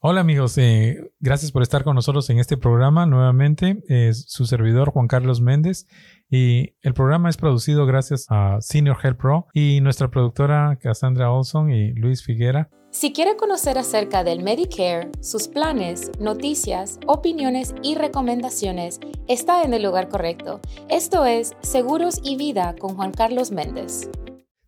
Hola amigos, eh, gracias por estar con nosotros en este programa nuevamente. Es su servidor Juan Carlos Méndez y el programa es producido gracias a Senior Health Pro y nuestra productora Cassandra Olson y Luis Figuera. Si quiere conocer acerca del Medicare, sus planes, noticias, opiniones y recomendaciones, está en el lugar correcto. Esto es Seguros y Vida con Juan Carlos Méndez.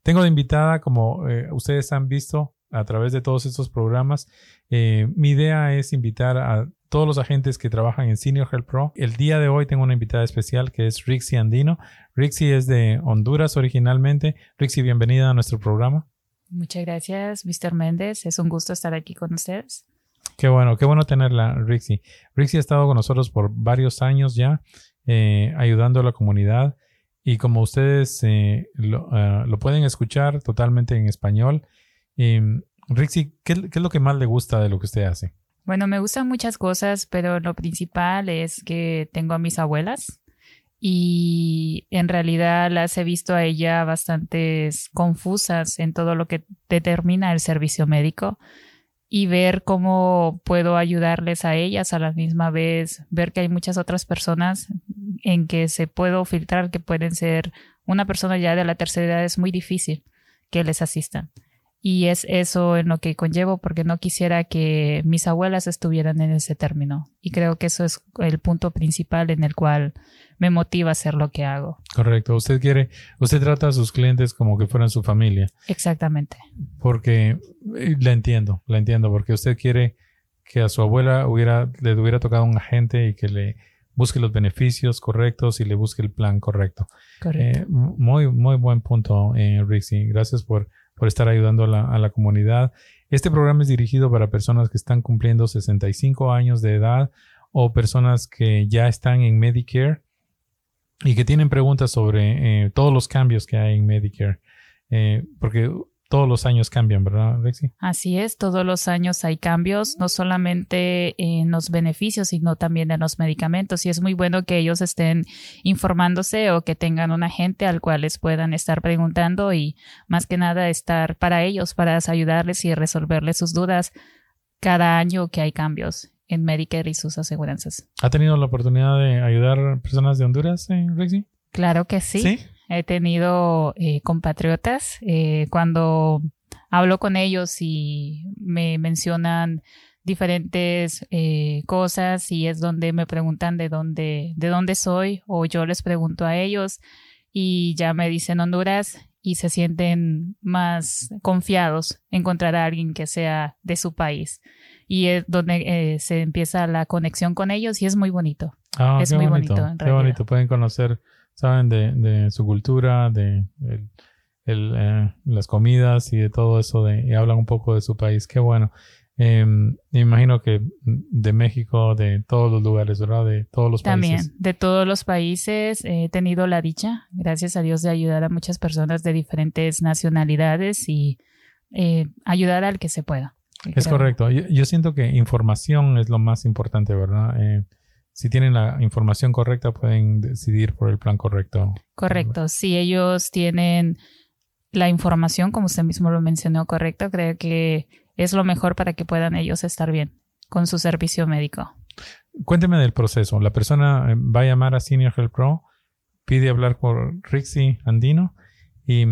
Tengo de invitada, como eh, ustedes han visto a través de todos estos programas, eh, mi idea es invitar a todos los agentes que trabajan en Senior Health Pro. El día de hoy tengo una invitada especial que es Rixie Andino. Rixie es de Honduras originalmente. Rixie, bienvenida a nuestro programa. Muchas gracias, Mr. Méndez. Es un gusto estar aquí con ustedes. Qué bueno, qué bueno tenerla, Rixie. Rixie ha estado con nosotros por varios años ya, eh, ayudando a la comunidad. Y como ustedes eh, ah, lo, pueden escuchar totalmente en español, eh, Rixie, ¿qué, es lo que más le gusta de lo que usted hace? Bueno, me gustan muchas cosas, pero lo principal es que tengo a mis abuelas y en realidad las he visto a ella bastante confusas en todo lo que determina el servicio médico y ver cómo puedo ayudarles a ellas a la misma vez, ver que hay muchas otras personas en que se puedo filtrar que pueden ser una persona ya de la tercera edad es muy difícil que les asistan. Y es eso en lo que conllevo porque no quisiera que mis abuelas estuvieran en ese término. Y creo que eso es el punto principal en el cual me motiva a hacer lo que hago. Correcto. Usted quiere, usted trata a sus clientes como que fueran su familia. Exactamente. Porque eh, la entiendo, la entiendo, porque usted quiere que a su abuela hubiera, le hubiera tocado un agente y que le busque los beneficios correctos y le busque el plan correcto. Correcto. Eh, muy, muy buen punto, eh, Rixie. Gracias por por estar ayudando a la, comunidad. Este programa es dirigido para personas que están cumpliendo 65 años de edad o personas que ya están en Medicare y que tienen preguntas sobre eh, todos los cambios que hay en Medicare. Eh, porque todos los años cambian, ¿verdad, Rexy? Así es, todos los años hay cambios, no solamente en los beneficios, sino también en los medicamentos. Y es muy bueno que ellos estén informándose o que tengan un agente al cual les puedan estar preguntando y más que nada estar para ellos, para ayudarles y resolverles sus dudas cada año que hay cambios en Medicare y sus aseguranzas. ¿Ha tenido la oportunidad de ayudar a personas de Honduras, eh, Rexy? Claro que sí. ¿Sí? He tenido eh, compatriotas eh, cuando hablo con ellos y me mencionan diferentes eh, cosas y es donde me preguntan de dónde, de dónde soy o yo les pregunto a ellos y ya me dicen Honduras y se sienten más confiados encontrar a alguien que sea de su país y es donde se empieza la conexión con ellos y es muy bonito. Ah, es muy bonito. qué bonito, pueden conocer saben de, su cultura, de eh, las comidas y de todo eso, de, y hablan un poco de su país. Qué bueno. Em, me imagino que de México, de todos los lugares, ¿verdad? De todos los países. También, de todos los países he tenido la dicha, gracias a Dios, de ayudar a muchas personas de diferentes nacionalidades y eh, ayudar al que se pueda. Es correcto. Yo, siento que información es lo más importante, ¿verdad? Eh, si tienen la información correcta, pueden decidir por el plan correcto. Correcto. Si ellos tienen la información, como usted mismo lo mencionó, correcto, creo que es lo mejor para que puedan ellos estar bien con su servicio médico. Cuénteme del proceso. La persona eh, va a llamar a Senior Health Pro, pide hablar con Rixie Andino y,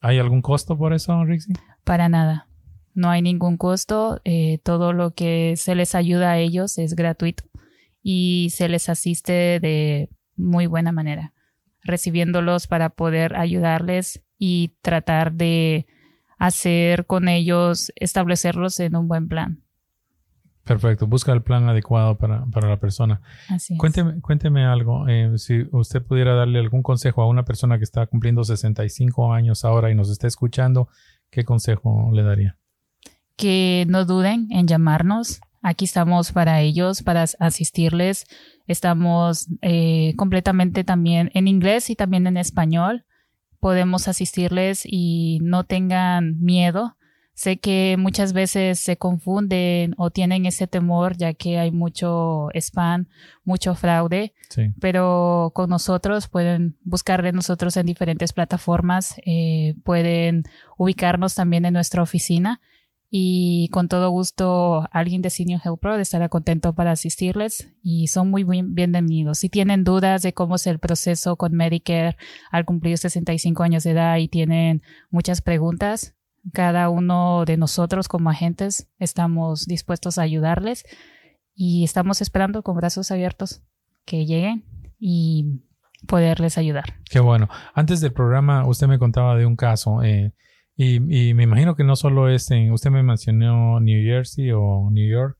¿hay algún costo por eso, Rixie? Para nada. No hay ningún costo. Eh, todo lo que se les ayuda a ellos es gratuito y se les asiste de muy buena manera, recibiéndolos para poder ayudarles y tratar de hacer con ellos, establecerlos en un buen plan. Perfecto, busca el plan adecuado para, la persona. Así cuénteme, cuénteme algo, eh, si usted pudiera darle algún consejo a una persona que está cumpliendo 65 años ahora y nos está escuchando, ¿qué consejo le daría? Que no duden en llamarnos, Aquí estamos para ellos, para asistirles. Estamos eh, completamente también en inglés y también en español. Podemos asistirles y no tengan miedo. Sé que muchas veces se confunden o tienen ese temor ya que hay mucho spam, mucho fraude, pero con nosotros pueden buscar de nosotros en diferentes plataformas, eh, pueden ubicarnos también en nuestra oficina y con todo gusto alguien de Senior Health Pro estará contento para asistirles y son muy bienvenidos. Si tienen dudas de cómo es el proceso con Medicare al cumplir 65 años de edad y tienen muchas preguntas, cada uno de nosotros como agentes estamos dispuestos a ayudarles y estamos esperando con brazos abiertos que lleguen y poderles ayudar. Qué bueno. Antes del programa usted me contaba de un caso. Eh, y, me imagino que no solo es en, usted me mencionó New Jersey o New York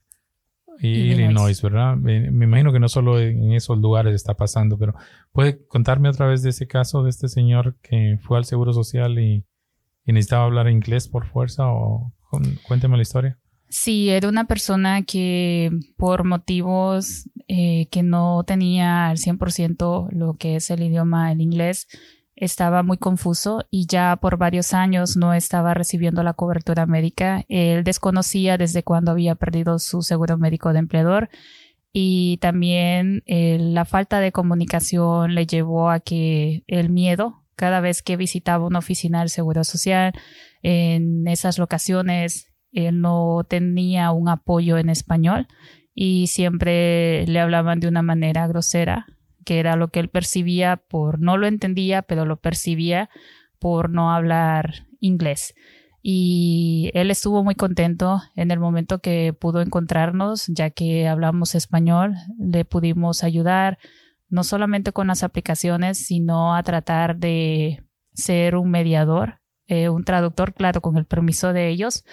y Illinois, ¿verdad? Me, imagino que no solo en esos lugares está pasando, pero ¿puede contarme otra vez de ese caso de este señor que fue al Seguro Social y, necesitaba hablar inglés por fuerza o cuénteme la historia? Sí, era una persona que por motivos eh, que no tenía al 100% lo que es el idioma, el inglés, estaba muy confuso y ya por varios años no estaba recibiendo la cobertura médica. Él desconocía desde cuándo había perdido su seguro médico de empleador y también eh, la falta de comunicación le llevó a que el miedo, cada vez que visitaba una oficina del Seguro Social, en esas locaciones, él no tenía un apoyo en español y siempre le hablaban de una manera grosera que era lo que él percibía por, no lo entendía, pero lo percibía por no hablar inglés. Y él estuvo muy contento en el momento que pudo encontrarnos, ya que hablamos español, le pudimos ayudar no solamente con las aplicaciones, sino a tratar de ser un mediador, eh, un traductor, claro, con el permiso de ellos.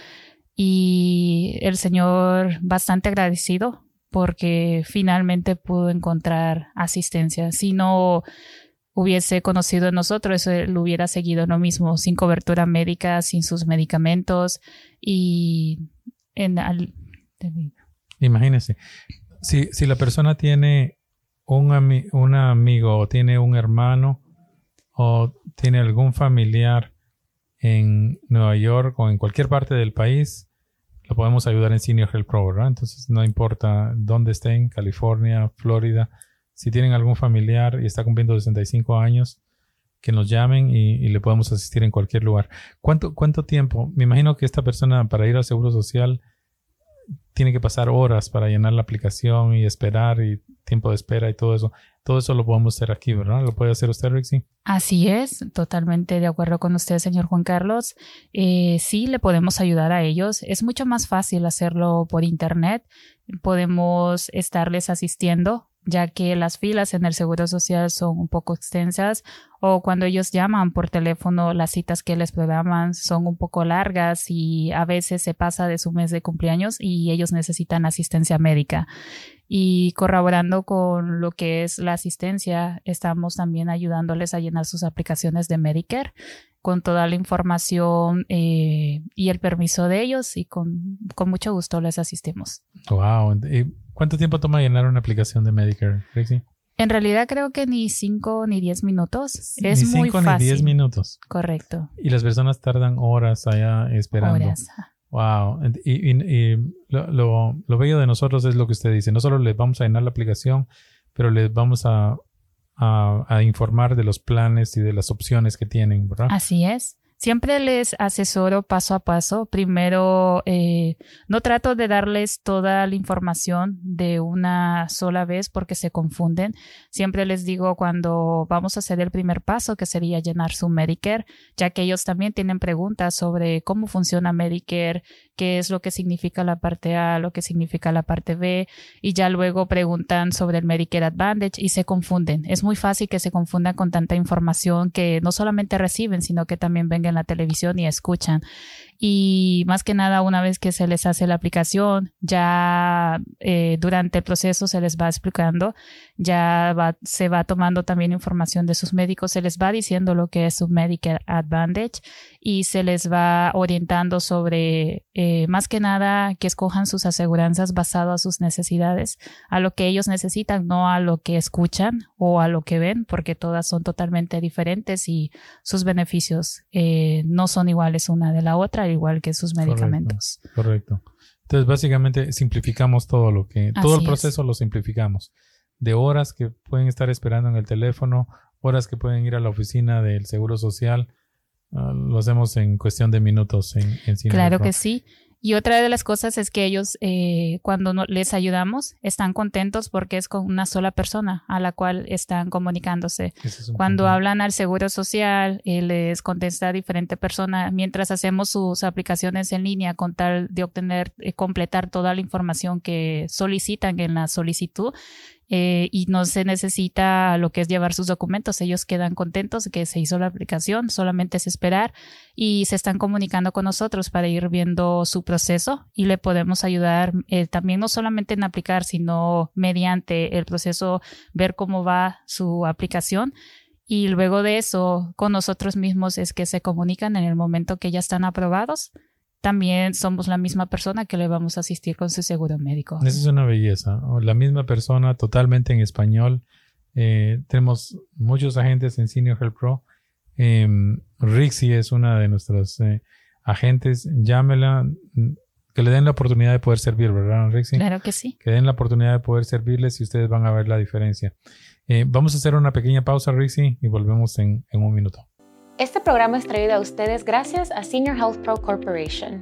Y el Señor bastante agradecido porque finalmente pudo encontrar asistencia. Si no hubiese conocido a nosotros, él hubiera seguido lo mismo, sin cobertura médica, sin sus medicamentos y en Imagínese, si, si la persona tiene un, un amigo o tiene un hermano o tiene algún familiar en Nueva York o en cualquier parte del país, podemos ayudar en Senior Health Pro. Entonces no importa dónde estén, California, Florida, si tienen algún familiar y está cumpliendo 65 años, que nos llamen y, le podemos asistir en cualquier lugar. ¿Cuánto, ¿Cuánto tiempo? Me imagino que esta persona para ir al Seguro Social tiene que pasar horas para llenar la aplicación y esperar y tiempo de espera y todo eso. Todo eso lo podemos hacer aquí, ¿verdad? ¿Lo puede hacer usted, Rixie? Así es, totalmente de acuerdo con usted, señor Juan Carlos. Eh, sí, le podemos ayudar a ellos. Es mucho más fácil hacerlo por Internet. Podemos estarles asistiendo ya que las filas en el Seguro Social son un poco extensas o cuando ellos llaman por teléfono las citas que les programan son un poco largas y a veces se pasa de su mes de cumpleaños y ellos necesitan asistencia médica. Y corroborando con lo que es la asistencia, estamos también ayudándoles a llenar sus aplicaciones de Medicare con toda la información eh, y el permiso de ellos y con, con mucho gusto les asistimos. Wow. ¿Cuánto tiempo toma llenar una aplicación de Medicare, Rixie? En realidad creo que ni 5 ni 10 minutos. Es muy fácil. ni 10 minutos. Correcto. Y las personas tardan horas allá esperando. Horas. Wow. Y, lo, bello de nosotros es lo que usted dice. No solo les vamos a llenar la aplicación, pero les vamos a, a informar de los planes y de las opciones que tienen, ¿verdad? Así es. Siempre les asesoro paso a paso. Primero, eh, no trato de darles toda la información de una sola vez porque se confunden. Siempre les digo cuando vamos a hacer el primer paso, que sería llenar su Medicare, ya que ellos también tienen preguntas sobre cómo funciona Medicare, qué es lo que significa la parte A, lo que significa la parte B, y ya luego preguntan sobre el Medicare Advantage y se confunden. Es muy fácil que se confundan con tanta información que no solamente reciben, sino que también vengan la televisión y escuchan. Y más que nada, una vez que se les hace la aplicación, ya eh, durante el proceso se les va explicando, ya se va tomando también información de sus médicos, se les va diciendo lo que es su Medicare Advantage y se les va orientando sobre, eh, más que nada, que escojan sus aseguranzas basado a sus necesidades, a lo que ellos necesitan, no a lo que escuchan o a lo que ven, porque todas son totalmente diferentes y sus beneficios eh, no son iguales una de la otra, igual que sus medicamentos. Correcto. Entonces, básicamente, simplificamos todo lo que, todo el proceso lo simplificamos. De horas que pueden estar esperando en el teléfono, horas que pueden ir a la oficina del Seguro Social, Ah, lo hacemos en cuestión de minutos en, Claro que sí. Y otra de las cosas es que ellos, eh, cuando les ayudamos, están contentos porque es con una sola persona a la cual están comunicándose. Cuando hablan al seguro social, eh, les contesta diferente persona mientras hacemos sus aplicaciones en línea con tal de obtener, eh, completar toda la información que solicitan en la solicitud. Eh, y no se necesita lo que es llevar sus documentos. Ellos quedan contentos de que se hizo la aplicación, solamente es esperar y se están comunicando con nosotros para ir viendo su proceso y le podemos ayudar eh, también no solamente en aplicar, sino mediante el proceso ver cómo va su aplicación. Y luego de eso, con nosotros mismos es que se comunican en el momento que ya están aprobados también somos la misma persona que le vamos a asistir con su seguro médico. Esa es una belleza. La misma persona totalmente en español. Eh, tenemos muchos agentes en Senior Health Pro. Eh, Rixie es una de nuestras eh, agentes. Llámela. Que le den la oportunidad de poder servir, ¿verdad, Rixie? Claro que sí. Que den la oportunidad de poder servirles y ustedes van a ver la diferencia. Eh, vamos a hacer una pequeña pausa, Rixie, y volvemos en un minuto. Este programa es traído a ustedes gracias a Senior Health Pro Corporation.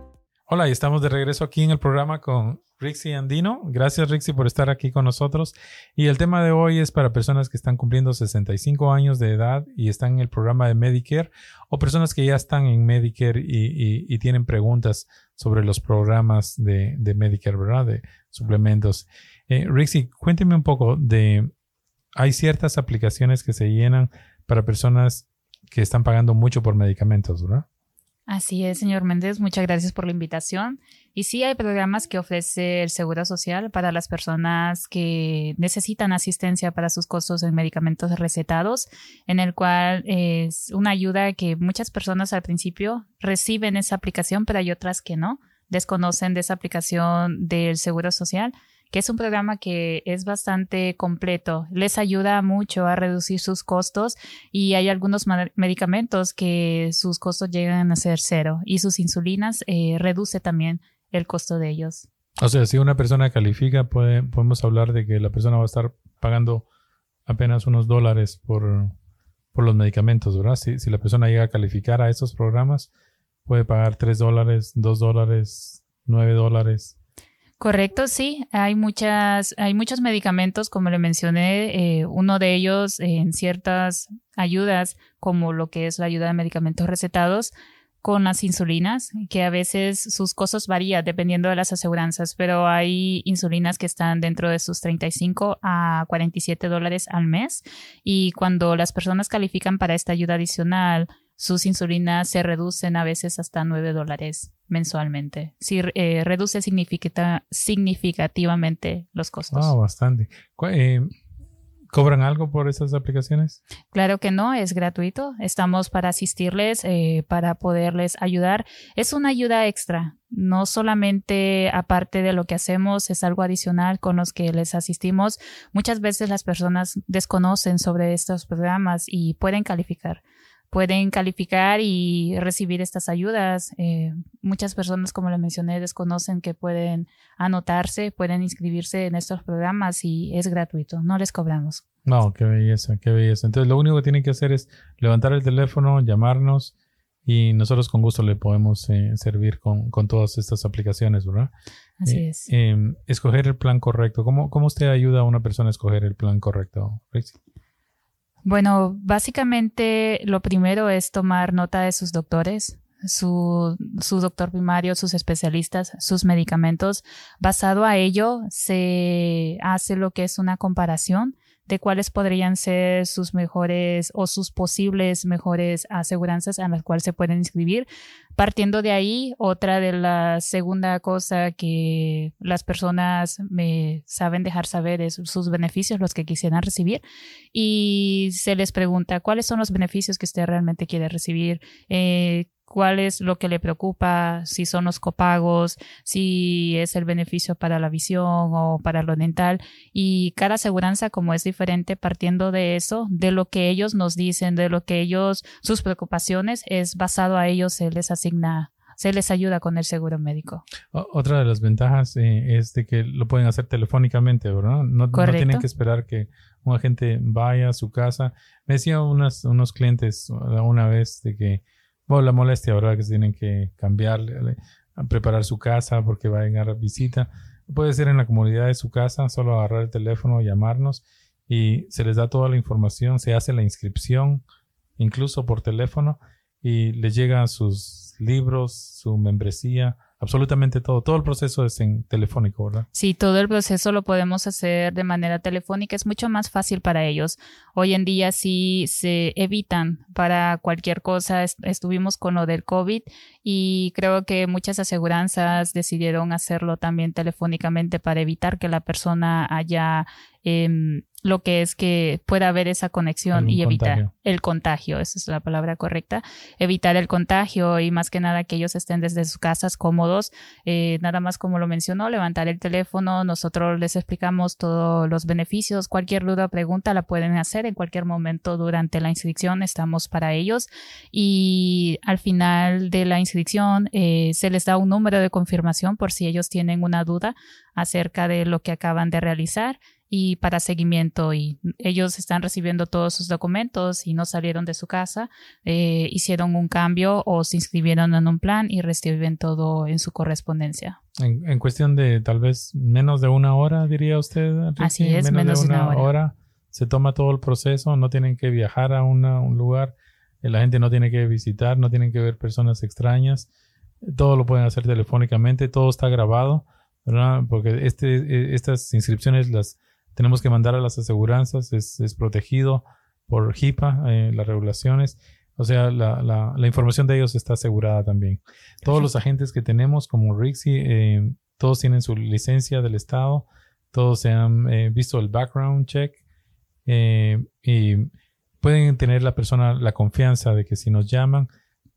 Hola, y estamos de regreso aquí en el programa con Rixie Andino. Gracias Rixie por estar aquí con nosotros. Y el tema de hoy es para personas que están cumpliendo 65 años de edad y están en el programa de Medicare o personas que ya están en Medicare y, tienen preguntas sobre los programas de, Medicare, ¿verdad? De suplementos. Eh, Rixie, cuénteme un poco de... Hay ciertas aplicaciones que se llenan para personas que están pagando mucho por medicamentos, ¿verdad? Así es, señor Méndez, muchas gracias por la invitación. Y sí hay programas que ofrece el Seguro Social para las personas que necesitan asistencia para sus costos en medicamentos recetados, en el cual es una ayuda que muchas personas al principio reciben esa aplicación, pero hay otras que no, desconocen de esa aplicación del Seguro Social que es un programa que es bastante completo. Les ayuda mucho a reducir sus costos y hay algunos medicamentos que sus costos llegan a ser cero y sus insulinas eh, reduce también el costo de ellos. O sea, si una persona califica, puede, podemos hablar de que la persona va a estar pagando apenas unos dólares por, por los medicamentos, ¿verdad? Si, si la persona llega a calificar a esos programas, puede pagar tres dólares, dos dólares, nueve dólares. Correcto, sí. Hay muchas, hay muchos medicamentos, como le mencioné, eh, uno de ellos en ciertas ayudas, como lo que es la ayuda de medicamentos recetados, con las insulinas, que a veces sus costos varían dependiendo de las aseguranzas, pero hay insulinas que están dentro de sus 35 a 47 dólares al mes. Y cuando las personas califican para esta ayuda adicional, sus insulinas se reducen a veces hasta 9 dólares mensualmente. Sí, eh, reduce significativamente los costos. Ah, bastante. Eh, ¿Cobran algo por esas aplicaciones? Claro que no, es gratuito. Estamos para asistirles, eh, para poderles ayudar. Es una ayuda extra. No solamente aparte de lo que hacemos, es algo adicional con los que les asistimos. Muchas veces las personas desconocen sobre estos programas y pueden calificar pueden calificar y recibir estas ayudas. Eh, muchas personas, como le mencioné, desconocen que pueden anotarse, pueden inscribirse en estos programas y es gratuito, no les cobramos. No, qué belleza, qué belleza. Entonces, lo único que tienen que hacer es levantar el teléfono, llamarnos y nosotros con gusto le podemos eh, servir con, todas estas aplicaciones, ¿verdad? Así eh, es. Em, escoger el plan correcto. ¿Cómo, ¿Cómo usted ayuda a una persona a escoger el plan correcto, bueno, básicamente lo primero es tomar nota de sus doctores, su, su, doctor primario, sus especialistas, sus medicamentos. Basado a ello, se hace lo que es una comparación de cuáles podrían ser sus mejores o sus posibles mejores aseguranzas a las cuales se pueden inscribir. Partiendo de ahí, otra de la segunda cosa que las personas me saben dejar saber es sus beneficios, los que quisieran recibir. Y se les pregunta cuáles son los beneficios que usted realmente quiere recibir. Eh, cuál es lo que le preocupa, si son los copagos, si es el beneficio para la visión o para lo dental. Y cada aseguranza como es diferente partiendo de eso, de lo que ellos nos dicen, de lo que ellos, sus preocupaciones, es basado a ellos, se les asigna se les ayuda con el seguro médico. Otra de las ventajas eh, es de que lo pueden hacer telefónicamente, ¿verdad? No, no, tienen que esperar que un agente vaya a su casa. Me decían unas, unos clientes una vez de que, la molestia, ¿verdad? Que se tienen que cambiar, preparar su casa porque va a llegar visita. Puede ser en la comunidad de su casa, solo agarrar el teléfono, llamarnos y se les da toda la información, se hace la inscripción, incluso por teléfono, y les llegan sus libros, su membresía, absolutamente todo. Todo el proceso es en telefónico, ¿verdad? Sí, todo el proceso lo podemos hacer de manera telefónica. Es mucho más fácil para ellos. Hoy en día sí se evitan para cualquier cosa. Estuvimos con lo del COVID y creo que muchas aseguranzas decidieron hacerlo también telefónicamente para evitar que la persona haya eh, lo que es que pueda haber esa conexión y evitar el contagio, esa es la palabra correcta, evitar el contagio y más que nada que ellos estén desde sus casas cómodos, eh, nada más como lo mencionó, levantar el teléfono, nosotros les explicamos todos los beneficios, cualquier duda o pregunta la pueden hacer en cualquier momento durante la inscripción, estamos para ellos. Y al final de la inscripción eh, se les da un número de confirmación por si ellos tienen una duda acerca de lo que acaban de realizar y para seguimiento y ellos están recibiendo todos sus documentos y no salieron de su casa, eh, hicieron un cambio o se inscribieron en un plan y reciben todo en su correspondencia. En, cuestión de tal vez menos de una hora, diría usted. Así es, menos, de una, hora. Se toma todo el proceso, no tienen que viajar a un lugar, eh, la gente no tiene que visitar, no tienen que ver personas extrañas, todo lo pueden hacer telefónicamente, todo está grabado, ¿verdad? Porque este, e, estas inscripciones las tenemos que mandar a las aseguranzas, es, protegido por HIPAA, eh, las regulaciones. O sea, la, la, información de ellos está asegurada también. Todos los agentes que tenemos, como Rixi, eh, todos tienen su licencia del Estado, todos se han eh, visto el background check y pueden tener la persona la confianza de que si nos llaman,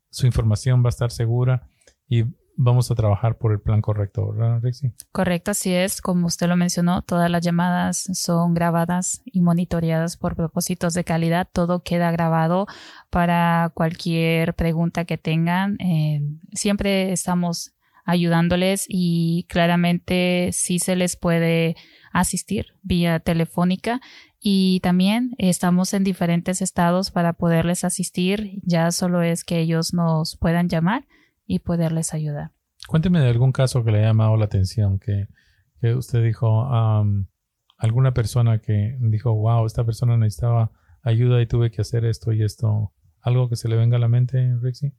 su información va a estar segura y vamos a trabajar por el plan correcto, ¿verdad, Rexy? Correcto, así es. Como usted lo mencionó, todas las llamadas son grabadas y monitoreadas por propósitos de calidad. Todo queda grabado para cualquier pregunta que tengan. Eh, siempre estamos ayudándoles y claramente sí se les puede asistir vía telefónica y también estamos en diferentes estados para poderles asistir. Ya solo es que ellos nos puedan llamar y poderles ayudar. Cuénteme de algún caso que le haya llamado la atención, que, usted dijo, alguna persona que dijo, wow, esta persona necesitaba ayuda y tuve que hacer esto y esto. ¿Algo que se le venga a la mente, Rixie?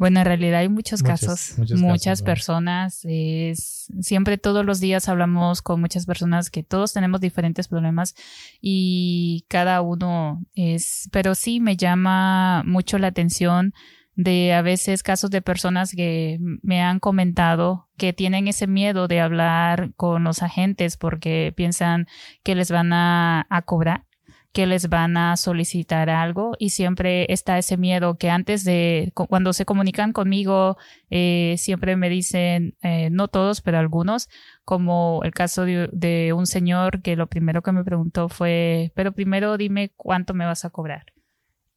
Bueno, en realidad hay muchos casos, muchas personas. Es, siempre todos los días hablamos con muchas personas que todos tenemos diferentes problemas y cada uno es, pero sí me llama mucho la atención de a veces casos de personas que me han comentado que tienen ese miedo de hablar con los agentes porque piensan que les van a, cobrar que les van a solicitar algo y siempre está ese miedo que antes de cuando se comunican conmigo eh, siempre me dicen eh, no todos pero algunos como el caso de, de, un señor que lo primero que me preguntó fue pero primero dime cuánto me vas a cobrar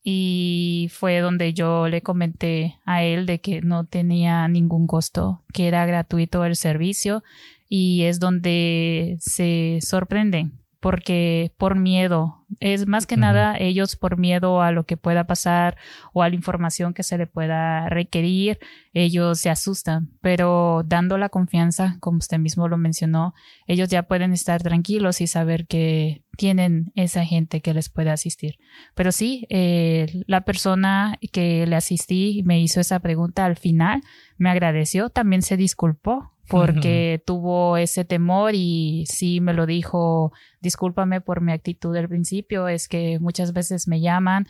y fue donde yo le comenté a él de que no tenía ningún costo, que era gratuito el servicio y es donde se sorprenden porque por miedo, es más que nada ellos por miedo a lo que pueda pasar o a la información que se le pueda requerir, ellos se asustan, pero dando la confianza, como usted mismo lo mencionó, ellos ya pueden estar tranquilos y saber que tienen esa gente que les puede asistir. Pero sí, eh, la persona que le asistí me hizo esa pregunta al final, me agradeció, también se disculpó porque tuvo ese temor y sí me lo dijo, discúlpame por mi actitud del principio, es que muchas veces me llaman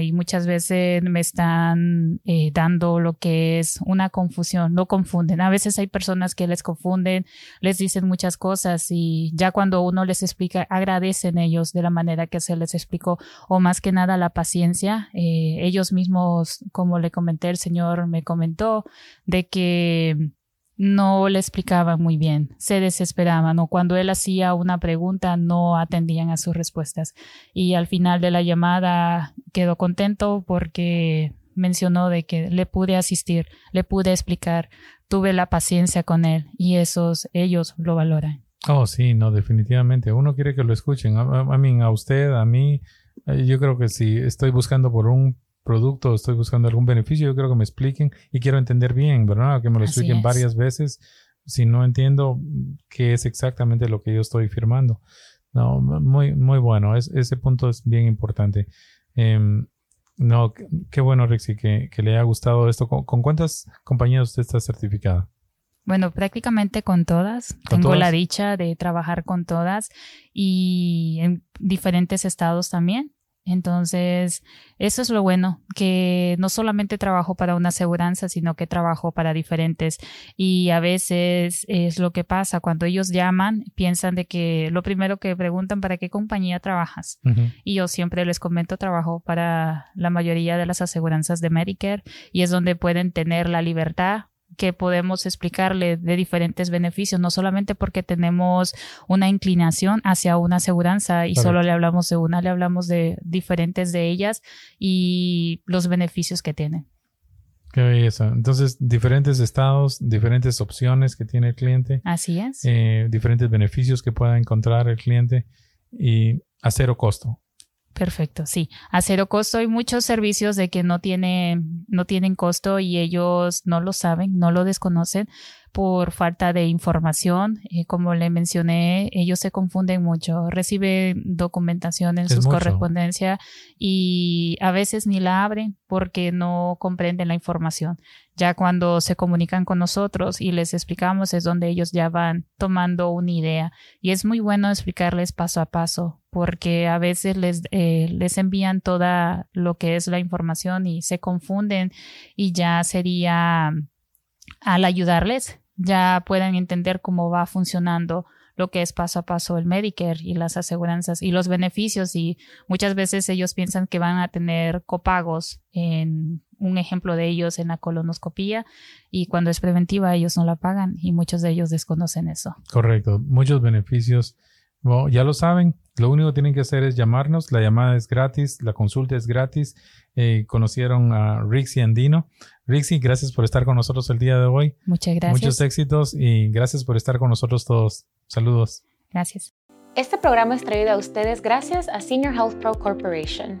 y muchas veces me están eh, dando lo que es una confusión, no confunden. A veces hay personas que les confunden, les dicen muchas cosas y ya cuando uno les explica, agradecen ellos de la manera que se les explicó o más que nada la paciencia. Eh, ellos mismos, como le comenté, el Señor me comentó de que no le explicaban muy bien, se desesperaban o cuando él hacía una pregunta no atendían a sus respuestas. Y al final de la llamada quedó contento porque mencionó de que le pude asistir, le pude explicar, tuve la paciencia con él y esos ellos lo valoran. Oh, sí, no, definitivamente. Uno quiere que lo escuchen. A, mí, a usted, a mí, eh, yo creo que si estoy buscando por un producto, estoy buscando algún beneficio, yo creo que me expliquen y quiero entender bien, ¿verdad? Que me lo expliquen varias veces si no entiendo qué es exactamente lo que yo estoy firmando. No, muy, muy bueno, es, ese punto es bien importante. Em, no, qué bueno, Rixi, que, que, le haya gustado esto. ¿Con, cuántas compañías usted está certificada? Bueno, prácticamente con todas. Tengo la dicha de trabajar con todas y en diferentes estados también. Entonces, eso es lo bueno, que no solamente trabajo para una aseguranza, sino que trabajo para diferentes. Y a veces es lo que pasa, cuando ellos llaman, piensan de que lo primero que preguntan, ¿para qué compañía trabajas? Y yo siempre les comento, trabajo para la mayoría de las aseguranzas de Medicare y es donde pueden tener la libertad que podemos explicarle de diferentes beneficios, no solamente porque tenemos una inclinación hacia una aseguranza y solo le hablamos de una, le hablamos de diferentes de ellas y los beneficios que tienen. Qué belleza. Entonces, diferentes estados, diferentes opciones que tiene el cliente. Así es. Eh, diferentes beneficios que pueda encontrar el cliente y a cero costo. Perfecto, sí. A cero costo hay muchos servicios de que no, tiene, no tienen costo y ellos no lo saben, no lo desconocen por falta de información. Eh, como le mencioné, ellos se confunden mucho, reciben documentación en sus correspondencias y a veces ni la abren porque no comprenden la información. Ya cuando se comunican con nosotros y les explicamos es donde ellos ya van tomando una idea. Y es muy bueno explicarles paso a paso porque a veces les, eh, les envían toda lo que es la información y se confunden y ya sería al ayudarles, ya puedan entender cómo va funcionando lo que es paso a paso el Medicare y las aseguranzas y los beneficios y muchas veces ellos piensan que van a tener copagos en un ejemplo de ellos en la colonoscopía y cuando es preventiva ellos no la pagan y muchos de ellos desconocen eso. Correcto, muchos beneficios. ya lo saben, lo único que tienen que hacer es llamarnos, la llamada es gratis, la consulta es gratis. Eh, conocieron a Rixie Andino. Rixie, gracias por estar con nosotros el día de hoy. Muchas gracias. Muchos éxitos y gracias por estar con nosotros todos. Saludos. Gracias. Este programa es traído a ustedes gracias a Senior Health Pro Corporation.